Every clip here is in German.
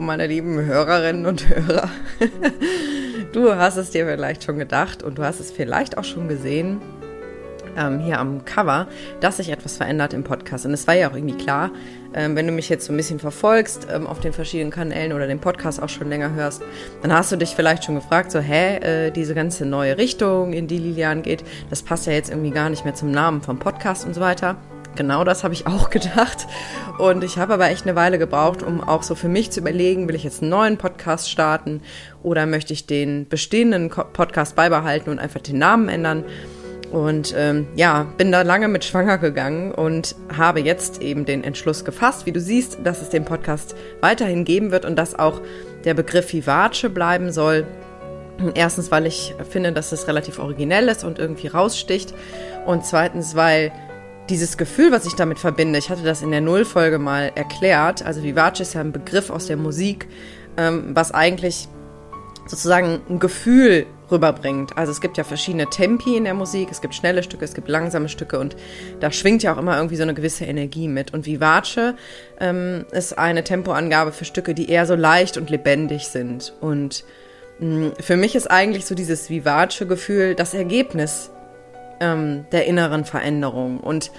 Meine lieben Hörerinnen und Hörer. Du hast es dir vielleicht schon gedacht und du hast es vielleicht auch schon gesehen ähm, hier am Cover, dass sich etwas verändert im Podcast. Und es war ja auch irgendwie klar, ähm, wenn du mich jetzt so ein bisschen verfolgst ähm, auf den verschiedenen Kanälen oder den Podcast auch schon länger hörst, dann hast du dich vielleicht schon gefragt, so, hä, äh, diese ganze neue Richtung, in die Lilian geht, das passt ja jetzt irgendwie gar nicht mehr zum Namen vom Podcast und so weiter. Genau das habe ich auch gedacht. Und ich habe aber echt eine Weile gebraucht, um auch so für mich zu überlegen, will ich jetzt einen neuen Podcast starten oder möchte ich den bestehenden Podcast beibehalten und einfach den Namen ändern. Und ähm, ja, bin da lange mit schwanger gegangen und habe jetzt eben den Entschluss gefasst, wie du siehst, dass es den Podcast weiterhin geben wird und dass auch der Begriff Vivace bleiben soll. Erstens, weil ich finde, dass es relativ originell ist und irgendwie raussticht. Und zweitens, weil dieses Gefühl, was ich damit verbinde, ich hatte das in der Nullfolge mal erklärt. Also Vivace ist ja ein Begriff aus der Musik, ähm, was eigentlich sozusagen ein Gefühl rüberbringt. Also es gibt ja verschiedene Tempi in der Musik, es gibt schnelle Stücke, es gibt langsame Stücke und da schwingt ja auch immer irgendwie so eine gewisse Energie mit. Und Vivace ähm, ist eine Tempoangabe für Stücke, die eher so leicht und lebendig sind. Und mh, mm, für mich ist eigentlich so dieses Vivace-Gefühl das Ergebnis ähm, der inneren Veränderung. Und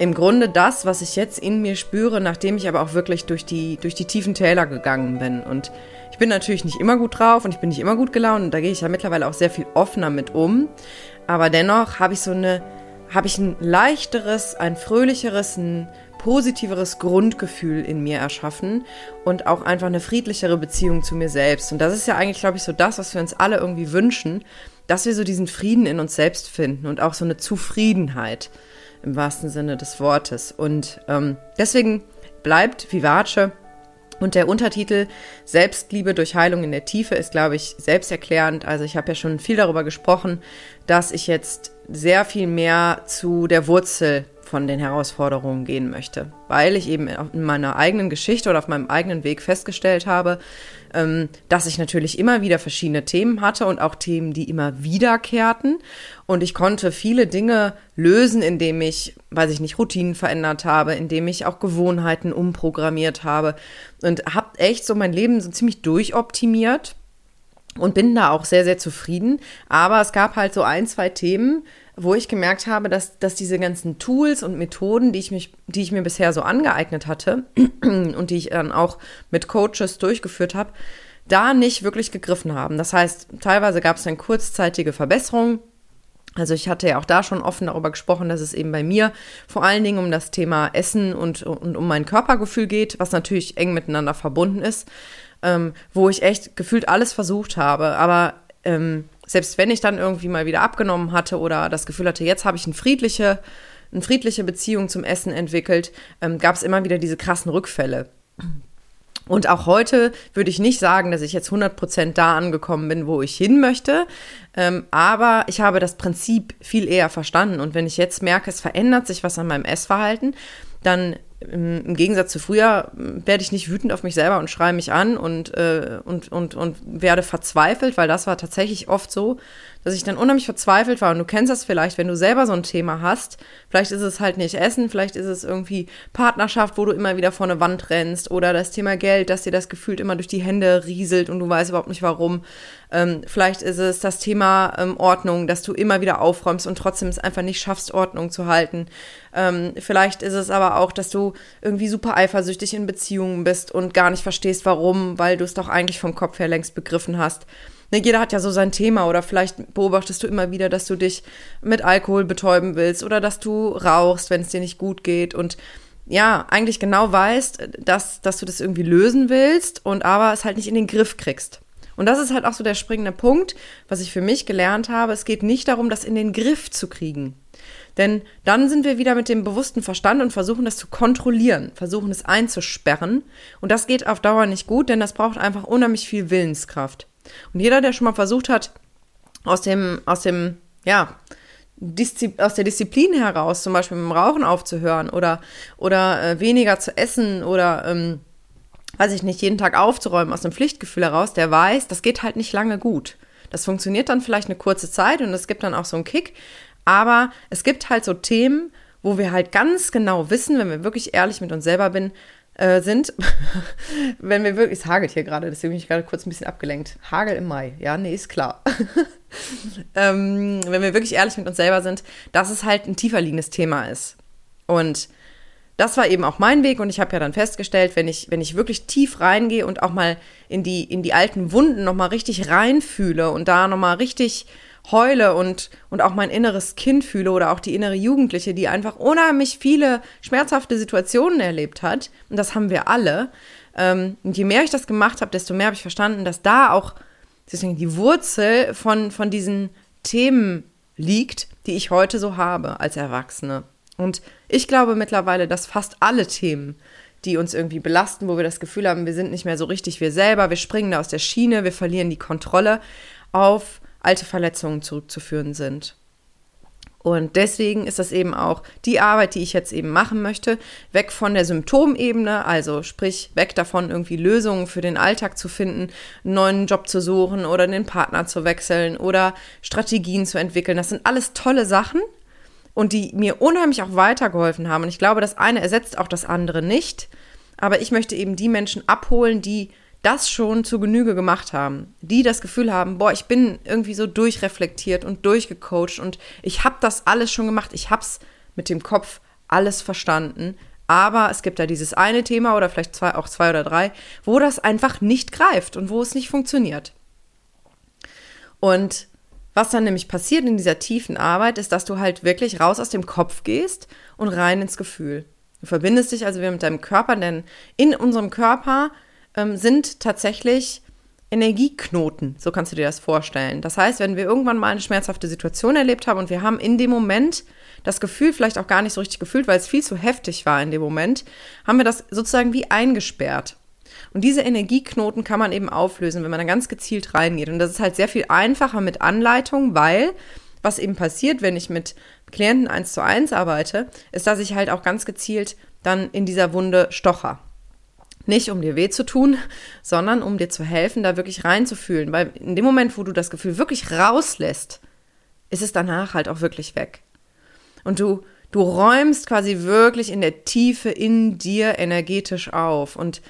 im Grunde das, was ich jetzt in mir spüre, nachdem ich aber auch wirklich durch die, durch die tiefen Täler gegangen bin. Und ich bin natürlich nicht immer gut drauf und ich bin nicht immer gut gelaunt und da gehe ich ja mittlerweile auch sehr viel offener mit um. Aber dennoch habe ich so eine, habe ich ein leichteres, ein fröhlicheres, ein positiveres Grundgefühl in mir erschaffen und auch einfach eine friedlichere Beziehung zu mir selbst. Und das ist ja eigentlich, glaube ich, so das, was wir uns alle irgendwie wünschen, dass wir so diesen Frieden in uns selbst finden und auch so eine Zufriedenheit im wahrsten Sinne des Wortes. Und ähm, deswegen bleibt Vivace. Und der Untertitel Selbstliebe durch Heilung in der Tiefe ist, glaube ich, selbsterklärend. Also ich habe ja schon viel darüber gesprochen, dass ich jetzt sehr viel mehr zu der Wurzel von den Herausforderungen gehen möchte, weil ich eben in meiner eigenen Geschichte oder auf meinem eigenen Weg festgestellt habe, ähm, dass ich natürlich immer wieder verschiedene Themen hatte und auch Themen, die immer wiederkehrten. Und ich konnte viele Dinge lösen, indem ich, weiß ich nicht, Routinen verändert habe, indem ich auch Gewohnheiten umprogrammiert habe und habe echt so mein Leben so ziemlich durchoptimiert und bin da auch sehr, sehr zufrieden. Aber es gab halt so ein, zwei Themen, wo ich gemerkt habe, dass, dass diese ganzen Tools und Methoden, die ich, mich, die ich mir bisher so angeeignet hatte und die ich dann auch mit Coaches durchgeführt habe, da nicht wirklich gegriffen haben. Das heißt, teilweise gab es dann kurzzeitige Verbesserungen. Also ich hatte ja auch da schon offen darüber gesprochen, dass es eben bei mir vor allen Dingen um das Thema Essen und, und um mein Körpergefühl geht, was natürlich eng miteinander verbunden ist, ähm, wo ich echt gefühlt alles versucht habe. Aber ähm, selbst wenn ich dann irgendwie mal wieder abgenommen hatte oder das Gefühl hatte, jetzt habe ich eine friedliche, eine friedliche Beziehung zum Essen entwickelt, ähm, gab es immer wieder diese krassen Rückfälle. Und auch heute würde ich nicht sagen, dass ich jetzt 100% da angekommen bin, wo ich hin möchte. Ähm, aber ich habe das Prinzip viel eher verstanden. Und wenn ich jetzt merke, es verändert sich was an meinem Essverhalten, dann im Gegensatz zu früher werde ich nicht wütend auf mich selber und schreie mich an und, äh, und, und, und werde verzweifelt, weil das war tatsächlich oft so, dass ich dann unheimlich verzweifelt war. Und du kennst das vielleicht, wenn du selber so ein Thema hast. Vielleicht ist es halt nicht Essen, vielleicht ist es irgendwie Partnerschaft, wo du immer wieder vor eine Wand rennst oder das Thema Geld, dass dir das gefühlt immer durch die Hände rieselt und du weißt überhaupt nicht warum. Ähm, vielleicht ist es das Thema ähm, Ordnung, dass du immer wieder aufräumst und trotzdem es einfach nicht schaffst, Ordnung zu halten. Ähm, vielleicht ist es aber auch, dass du irgendwie super eifersüchtig in Beziehungen bist und gar nicht verstehst, warum, weil du es doch eigentlich vom Kopf her längst begriffen hast ne, jeder hat ja so sein Thema oder vielleicht beobachtest du immer wieder, dass du dich mit Alkohol betäuben willst oder dass du rauchst, wenn es dir nicht gut geht und ja, eigentlich genau weißt, dass, dass du das irgendwie lösen willst und aber es halt nicht in den Griff kriegst. Und das ist halt auch so der springende Punkt, was ich für mich gelernt habe. Es geht nicht darum, das in den Griff zu kriegen. Denn dann sind wir wieder mit dem bewussten Verstand und versuchen das zu kontrollieren, versuchen es einzusperren. Und das geht auf Dauer nicht gut, denn das braucht einfach unheimlich viel Willenskraft. Und jeder, der schon mal versucht hat, aus dem, aus dem, ja, Diszi aus der Disziplin heraus, zum Beispiel mit dem Rauchen aufzuhören oder, oder äh, weniger zu essen oder, ähm, weiß ich nicht, jeden Tag aufzuräumen aus dem Pflichtgefühl heraus, der weiß, das geht halt nicht lange gut. Das funktioniert dann vielleicht eine kurze Zeit und es gibt dann auch so einen Kick, aber es gibt halt so Themen, wo wir halt ganz genau wissen, wenn wir wirklich ehrlich mit uns selber bin, äh, sind, wenn wir wirklich, es hagelt hier gerade, deswegen bin ich gerade kurz ein bisschen abgelenkt. Hagel im Mai, ja, nee, ist klar. ähm, wenn wir wirklich ehrlich mit uns selber sind, dass es halt ein tiefer liegendes Thema ist. Und das war eben auch mein Weg und ich habe ja dann festgestellt, wenn ich, wenn ich wirklich tief reingehe und auch mal in die, in die alten Wunden nochmal richtig reinfühle und da nochmal richtig heule und, und auch mein inneres Kind fühle oder auch die innere Jugendliche, die einfach unheimlich viele schmerzhafte Situationen erlebt hat, und das haben wir alle, ähm, und je mehr ich das gemacht habe, desto mehr habe ich verstanden, dass da auch deswegen die Wurzel von, von diesen Themen liegt, die ich heute so habe als Erwachsene. Und ich glaube mittlerweile, dass fast alle Themen, die uns irgendwie belasten, wo wir das Gefühl haben, wir sind nicht mehr so richtig wir selber, wir springen da aus der Schiene, wir verlieren die Kontrolle, auf alte Verletzungen zurückzuführen sind. Und deswegen ist das eben auch die Arbeit, die ich jetzt eben machen möchte, weg von der Symptomebene, also sprich weg davon, irgendwie Lösungen für den Alltag zu finden, einen neuen Job zu suchen oder den Partner zu wechseln oder Strategien zu entwickeln. Das sind alles tolle Sachen, und die mir unheimlich auch weitergeholfen haben. Und ich glaube, das eine ersetzt auch das andere nicht. Aber ich möchte eben die Menschen abholen, die das schon zu Genüge gemacht haben, die das Gefühl haben, boah, ich bin irgendwie so durchreflektiert und durchgecoacht und ich habe das alles schon gemacht, ich habe es mit dem Kopf alles verstanden, aber es gibt da dieses eine Thema oder vielleicht zwei, auch zwei oder drei, wo das einfach nicht greift und wo es nicht funktioniert. Und was dann nämlich passiert in dieser tiefen Arbeit, ist, dass du halt wirklich raus aus dem Kopf gehst und rein ins Gefühl. Du verbindest dich also wieder mit deinem Körper, denn in unserem Körper ähm, sind tatsächlich Energieknoten, so kannst du dir das vorstellen. Das heißt, wenn wir irgendwann mal eine schmerzhafte Situation erlebt haben und wir haben in dem Moment das Gefühl vielleicht auch gar nicht so richtig gefühlt, weil es viel zu heftig war in dem Moment, haben wir das sozusagen wie eingesperrt. Und diese Energieknoten kann man eben auflösen, wenn man da ganz gezielt reingeht. Und das ist halt sehr viel einfacher mit Anleitung, weil was eben passiert, wenn ich mit Klienten eins zu eins arbeite, ist, dass ich halt auch ganz gezielt dann in dieser Wunde stocher. Nicht um dir weh zu tun, sondern um dir zu helfen, da wirklich reinzufühlen. Weil in dem Moment, wo du das Gefühl wirklich rauslässt, ist es danach halt auch wirklich weg. Und du, du räumst quasi wirklich in der Tiefe in dir energetisch auf. Und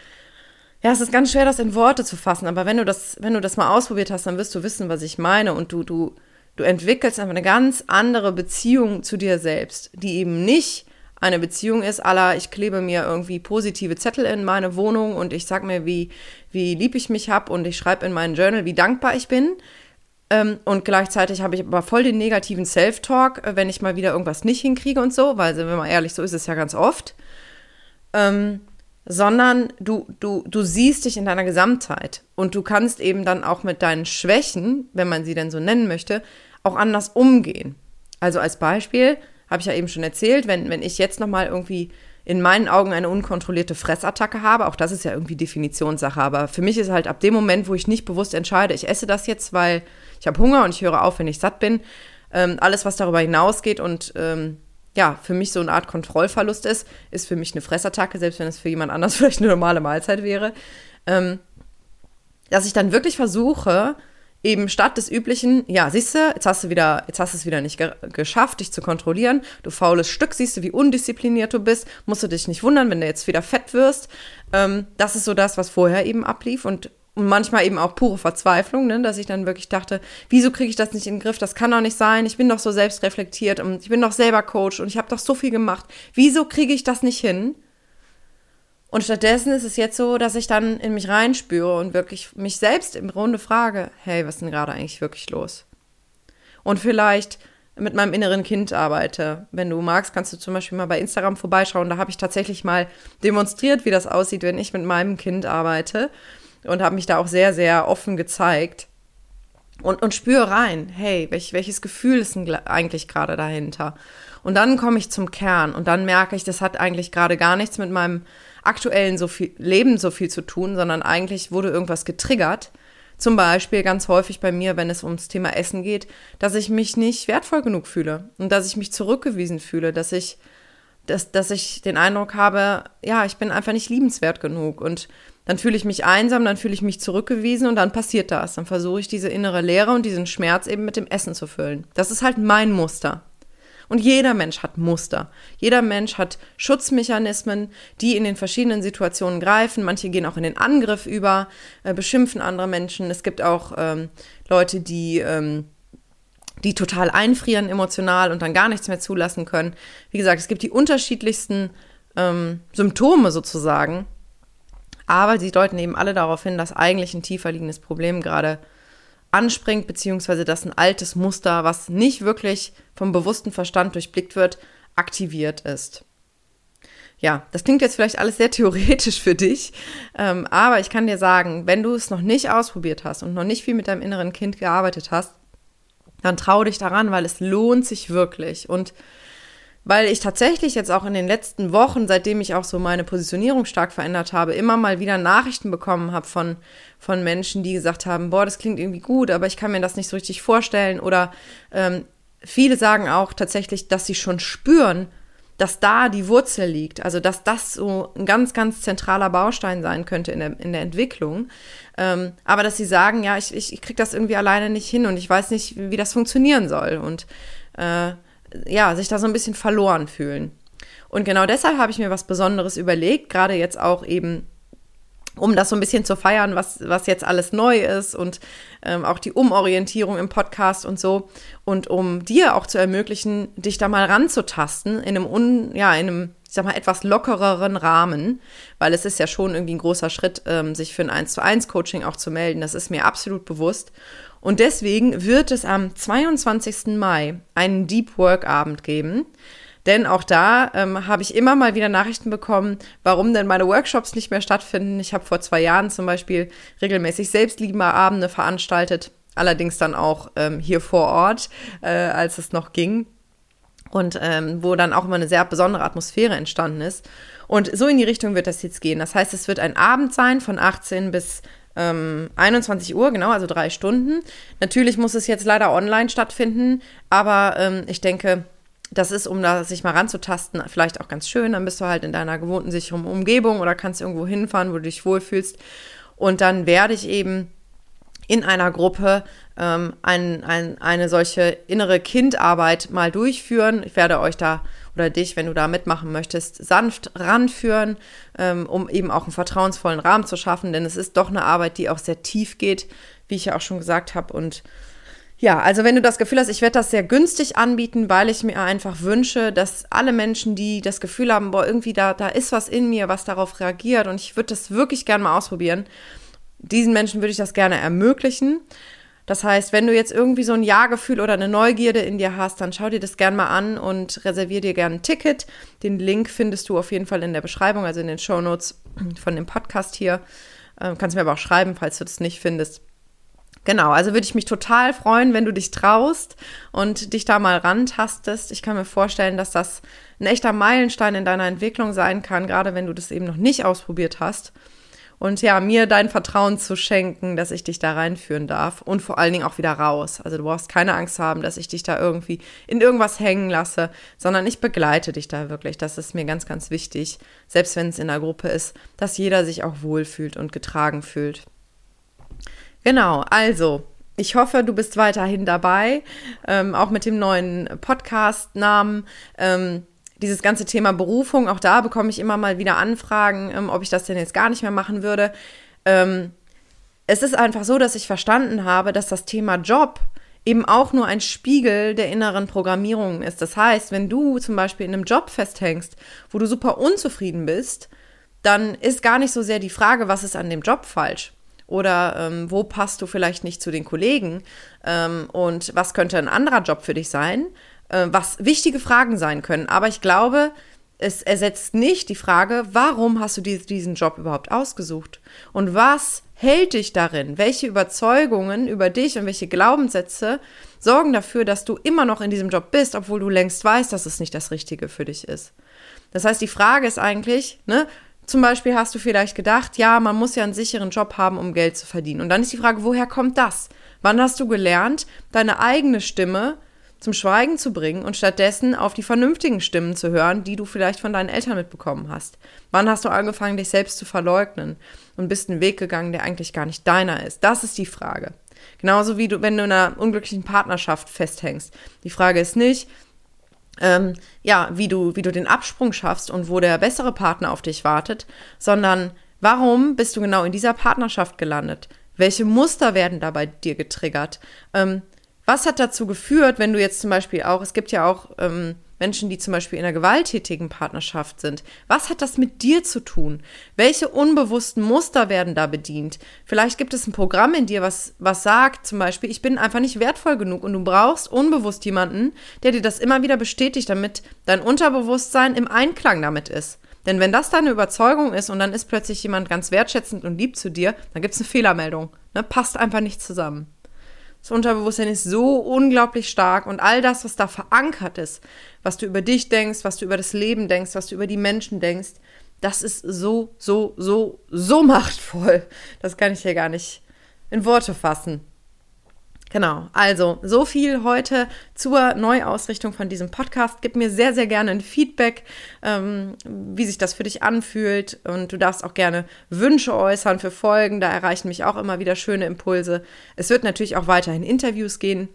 ja, es ist ganz schwer, das in Worte zu fassen, aber wenn du das, wenn du das mal ausprobiert hast, dann wirst du wissen, was ich meine und du, du, du entwickelst einfach eine ganz andere Beziehung zu dir selbst, die eben nicht eine Beziehung ist, aller ich klebe mir irgendwie positive Zettel in meine Wohnung und ich sag mir, wie, wie lieb ich mich hab und ich schreibe in meinen Journal, wie dankbar ich bin. Ähm, und gleichzeitig habe ich aber voll den negativen Self-Talk, äh, wenn ich mal wieder irgendwas nicht hinkriege und so, weil, wenn man ehrlich, so ist es ja ganz oft. Ähm, sondern du, du, du siehst dich in deiner Gesamtheit und du kannst eben dann auch mit deinen Schwächen, wenn man sie denn so nennen möchte, auch anders umgehen. Also als Beispiel habe ich ja eben schon erzählt, wenn, wenn ich jetzt nochmal irgendwie in meinen Augen eine unkontrollierte Fressattacke habe, auch das ist ja irgendwie Definitionssache, aber für mich ist halt ab dem Moment, wo ich nicht bewusst entscheide, ich esse das jetzt, weil ich habe Hunger und ich höre auf, wenn ich satt bin, ähm, alles, was darüber hinausgeht und ähm, ja, für mich so eine Art Kontrollverlust ist, ist für mich eine Fressattacke, selbst wenn es für jemand anders vielleicht eine normale Mahlzeit wäre. Ähm, dass ich dann wirklich versuche, eben statt des üblichen, ja, siehst du, jetzt hast du wieder, jetzt hast du es wieder nicht ge geschafft, dich zu kontrollieren. Du faules Stück, siehst du, wie undiszipliniert du bist, musst du dich nicht wundern, wenn du jetzt wieder fett wirst. Ähm, das ist so das, was vorher eben ablief und und manchmal eben auch pure Verzweiflung, ne, dass ich dann wirklich dachte, wieso kriege ich das nicht in den Griff? Das kann doch nicht sein. Ich bin doch so selbstreflektiert und ich bin doch selber Coach und ich habe doch so viel gemacht. Wieso kriege ich das nicht hin? Und stattdessen ist es jetzt so, dass ich dann in mich reinspüre und wirklich mich selbst im Grunde frage, hey, was ist denn gerade eigentlich wirklich los? Und vielleicht mit meinem inneren Kind arbeite. Wenn du magst, kannst du zum Beispiel mal bei Instagram vorbeischauen. Da habe ich tatsächlich mal demonstriert, wie das aussieht, wenn ich mit meinem Kind arbeite und habe mich da auch sehr, sehr offen gezeigt. Und, und spüre rein, hey, welch, welches Gefühl ist denn eigentlich gerade dahinter? Und dann komme ich zum Kern und dann merke ich, das hat eigentlich gerade gar nichts mit meinem aktuellen so viel, Leben so viel zu tun, sondern eigentlich wurde irgendwas getriggert. Zum Beispiel ganz häufig bei mir, wenn es ums Thema Essen geht, dass ich mich nicht wertvoll genug fühle und dass ich mich zurückgewiesen fühle, dass ich, dass, dass ich den Eindruck habe, ja, ich bin einfach nicht liebenswert genug und dann fühle ich mich einsam, dann fühle ich mich zurückgewiesen und dann passiert das. Dann versuche ich diese innere Leere und diesen Schmerz eben mit dem Essen zu füllen. Das ist halt mein Muster. Und jeder Mensch hat Muster. Jeder Mensch hat Schutzmechanismen, die in den verschiedenen Situationen greifen. Manche gehen auch in den Angriff über, äh, beschimpfen andere Menschen. Es gibt auch ähm, Leute, die ähm, die total einfrieren emotional und dann gar nichts mehr zulassen können. Wie gesagt, es gibt die unterschiedlichsten ähm, Symptome sozusagen, aber sie deuten eben alle darauf hin, dass eigentlich ein tiefer liegendes Problem gerade anspringt, beziehungsweise dass ein altes Muster, was nicht wirklich vom bewussten Verstand durchblickt wird, aktiviert ist. Ja, das klingt jetzt vielleicht alles sehr theoretisch für dich, ähm, aber ich kann dir sagen, wenn du es noch nicht ausprobiert hast und noch nicht viel mit deinem inneren Kind gearbeitet hast, dann trau dich daran, weil es lohnt sich wirklich. Und weil ich tatsächlich jetzt auch in den letzten Wochen, seitdem ich auch so meine Positionierung stark verändert habe, immer mal wieder Nachrichten bekommen habe von, von Menschen, die gesagt haben, boah, das klingt irgendwie gut, aber ich kann mir das nicht so richtig vorstellen. Oder ähm, viele sagen auch tatsächlich, dass sie schon spüren, dass da die Wurzel liegt, also dass das so ein ganz, ganz zentraler Baustein sein könnte in der, in der Entwicklung. Ähm, aber dass sie sagen, ja, ich, ich, ich kriege das irgendwie alleine nicht hin und ich weiß nicht, wie das funktionieren soll. Und äh, ja, sich da so ein bisschen verloren fühlen. Und genau deshalb habe ich mir was Besonderes überlegt, gerade jetzt auch eben um das so ein bisschen zu feiern, was, was jetzt alles neu ist und ähm, auch die Umorientierung im Podcast und so. Und um dir auch zu ermöglichen, dich da mal ranzutasten in einem, un, ja, in einem, ich sag mal, etwas lockereren Rahmen, weil es ist ja schon irgendwie ein großer Schritt, ähm, sich für ein 1 zu 1 Coaching auch zu melden. Das ist mir absolut bewusst. Und deswegen wird es am 22. Mai einen Deep Work Abend geben. Denn auch da ähm, habe ich immer mal wieder Nachrichten bekommen, warum denn meine Workshops nicht mehr stattfinden. Ich habe vor zwei Jahren zum Beispiel regelmäßig Selbstliebende veranstaltet, allerdings dann auch ähm, hier vor Ort, äh, als es noch ging. Und ähm, wo dann auch immer eine sehr besondere Atmosphäre entstanden ist. Und so in die Richtung wird das jetzt gehen. Das heißt, es wird ein Abend sein von 18 bis 21 ähm, Uhr, genau, also drei Stunden. Natürlich muss es jetzt leider online stattfinden, aber ähm, ich denke, das ist, um da sich mal ranzutasten, vielleicht auch ganz schön. Dann bist du halt in deiner gewohnten sicheren Umgebung oder kannst irgendwo hinfahren, wo du dich wohlfühlst. Und dann werde ich eben in einer Gruppe ähm, ein, ein, eine solche innere Kindarbeit mal durchführen. Ich werde euch da oder dich, wenn du da mitmachen möchtest, sanft ranführen, ähm, um eben auch einen vertrauensvollen Rahmen zu schaffen. Denn es ist doch eine Arbeit, die auch sehr tief geht, wie ich ja auch schon gesagt habe. Und ja, also wenn du das Gefühl hast, ich werde das sehr günstig anbieten, weil ich mir einfach wünsche, dass alle Menschen, die das Gefühl haben, boah, irgendwie da, da ist was in mir, was darauf reagiert und ich würde das wirklich gerne mal ausprobieren, diesen Menschen würde ich das gerne ermöglichen. Das heißt, wenn du jetzt irgendwie so ein Ja-Gefühl oder eine Neugierde in dir hast, dann schau dir das gerne mal an und reservier dir gerne ein Ticket. Den Link findest du auf jeden Fall in der Beschreibung, also in den Show Notes von dem Podcast hier. Ähm, kannst mir aber auch schreiben, falls du das nicht findest. Genau, also würde ich mich total freuen, wenn du dich traust und dich da mal rantastest. Ich kann mir vorstellen, dass das ein echter Meilenstein in deiner Entwicklung sein kann, gerade wenn du das eben noch nicht ausprobiert hast. Und ja, mir dein Vertrauen zu schenken, dass ich dich da reinführen darf und vor allen Dingen auch wieder raus. Also du brauchst keine Angst haben, dass ich dich da irgendwie in irgendwas hängen lasse, sondern ich begleite dich da wirklich. Das ist mir ganz, ganz wichtig, selbst wenn es in der Gruppe ist, dass jeder sich auch wohlfühlt und getragen fühlt. Genau, also ich hoffe, du bist weiterhin dabei, ähm, auch mit dem neuen Podcast-Namen. Ähm, dieses ganze Thema Berufung, auch da bekomme ich immer mal wieder Anfragen, ähm, ob ich das denn jetzt gar nicht mehr machen würde. Ähm, es ist einfach so, dass ich verstanden habe, dass das Thema Job eben auch nur ein Spiegel der inneren Programmierung ist. Das heißt, wenn du zum Beispiel in einem Job festhängst, wo du super unzufrieden bist, dann ist gar nicht so sehr die Frage, was ist an dem Job falsch, oder ähm, wo passt du vielleicht nicht zu den Kollegen ähm, und was könnte ein anderer Job für dich sein, äh, was wichtige Fragen sein können. Aber ich glaube, es ersetzt nicht die Frage, warum hast du diesen Job überhaupt ausgesucht und was hält dich darin? Welche Überzeugungen über dich und welche Glaubenssätze sorgen dafür, dass du immer noch in diesem Job bist, obwohl du längst weißt, dass es nicht das Richtige für dich ist? Das heißt, die Frage ist eigentlich, ne, zum Beispiel hast du vielleicht gedacht, ja, man muss ja einen sicheren Job haben, um Geld zu verdienen. Und dann ist die Frage, woher kommt das? Wann hast du gelernt, deine eigene Stimme zum Schweigen zu bringen und stattdessen auf die vernünftigen Stimmen zu hören, die du vielleicht von deinen Eltern mitbekommen hast? Wann hast du angefangen, dich selbst zu verleugnen und bist einen Weg gegangen, der eigentlich gar nicht deiner ist? Das ist die Frage. Genauso wie du, wenn du in einer unglücklichen Partnerschaft festhängst. Die Frage ist nicht, ähm, ja, wie du, wie du den Absprung schaffst und wo der bessere Partner auf dich wartet, sondern warum bist du genau in dieser Partnerschaft gelandet? Welche Muster werden da bei dir getriggert? Ähm, was hat dazu geführt, wenn du jetzt zum Beispiel auch, es gibt ja auch ähm, Menschen, die zum Beispiel in einer gewalttätigen Partnerschaft sind. Was hat das mit dir zu tun? Welche unbewussten Muster werden da bedient? Vielleicht gibt es ein Programm in dir, was, was sagt zum Beispiel, ich bin einfach nicht wertvoll genug und du brauchst unbewusst jemanden, der dir das immer wieder bestätigt, damit dein Unterbewusstsein im Einklang damit ist. Denn wenn das deine Überzeugung ist und dann ist plötzlich jemand ganz wertschätzend und lieb zu dir, dann gibt es eine Fehlermeldung. Ne? Passt einfach nicht zusammen. Das Unterbewusstsein ist so unglaublich stark und all das, was da verankert ist, was du über dich denkst, was du über das Leben denkst, was du über die Menschen denkst, das ist so, so, so, so machtvoll. Das kann ich hier gar nicht in Worte fassen. Genau, also so viel heute zur Neuausrichtung von diesem Podcast. Gib mir sehr, sehr gerne ein Feedback, ähm, wie sich das für dich anfühlt. Und du darfst auch gerne Wünsche äußern für Folgen. Da erreichen mich auch immer wieder schöne Impulse. Es wird natürlich auch weiterhin Interviews gehen,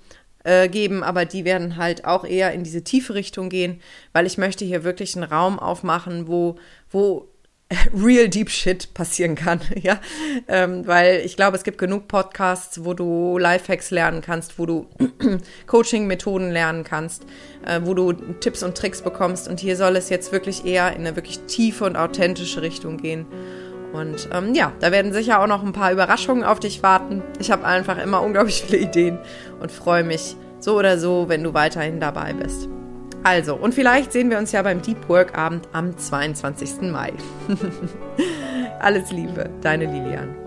äh, geben, aber die werden halt auch eher in diese tiefe Richtung gehen, weil ich möchte hier wirklich einen Raum aufmachen, wo, wo real deep shit passieren kann, ja, ähm, weil ich glaube, es gibt genug Podcasts, wo du Lifehacks lernen kannst, wo du Coaching-Methoden lernen kannst, äh, wo du Tipps und Tricks bekommst und hier soll es jetzt wirklich eher in eine wirklich tiefe und authentische Richtung gehen. Und ähm, ja, da werden sicher auch noch ein paar Überraschungen auf dich warten. Ich habe einfach immer unglaublich viele Ideen und freue mich so oder so, wenn du weiterhin dabei bist. Also, und vielleicht sehen wir uns ja beim Deep Work Abend am 22. Mai. Alles Liebe, deine Lilian.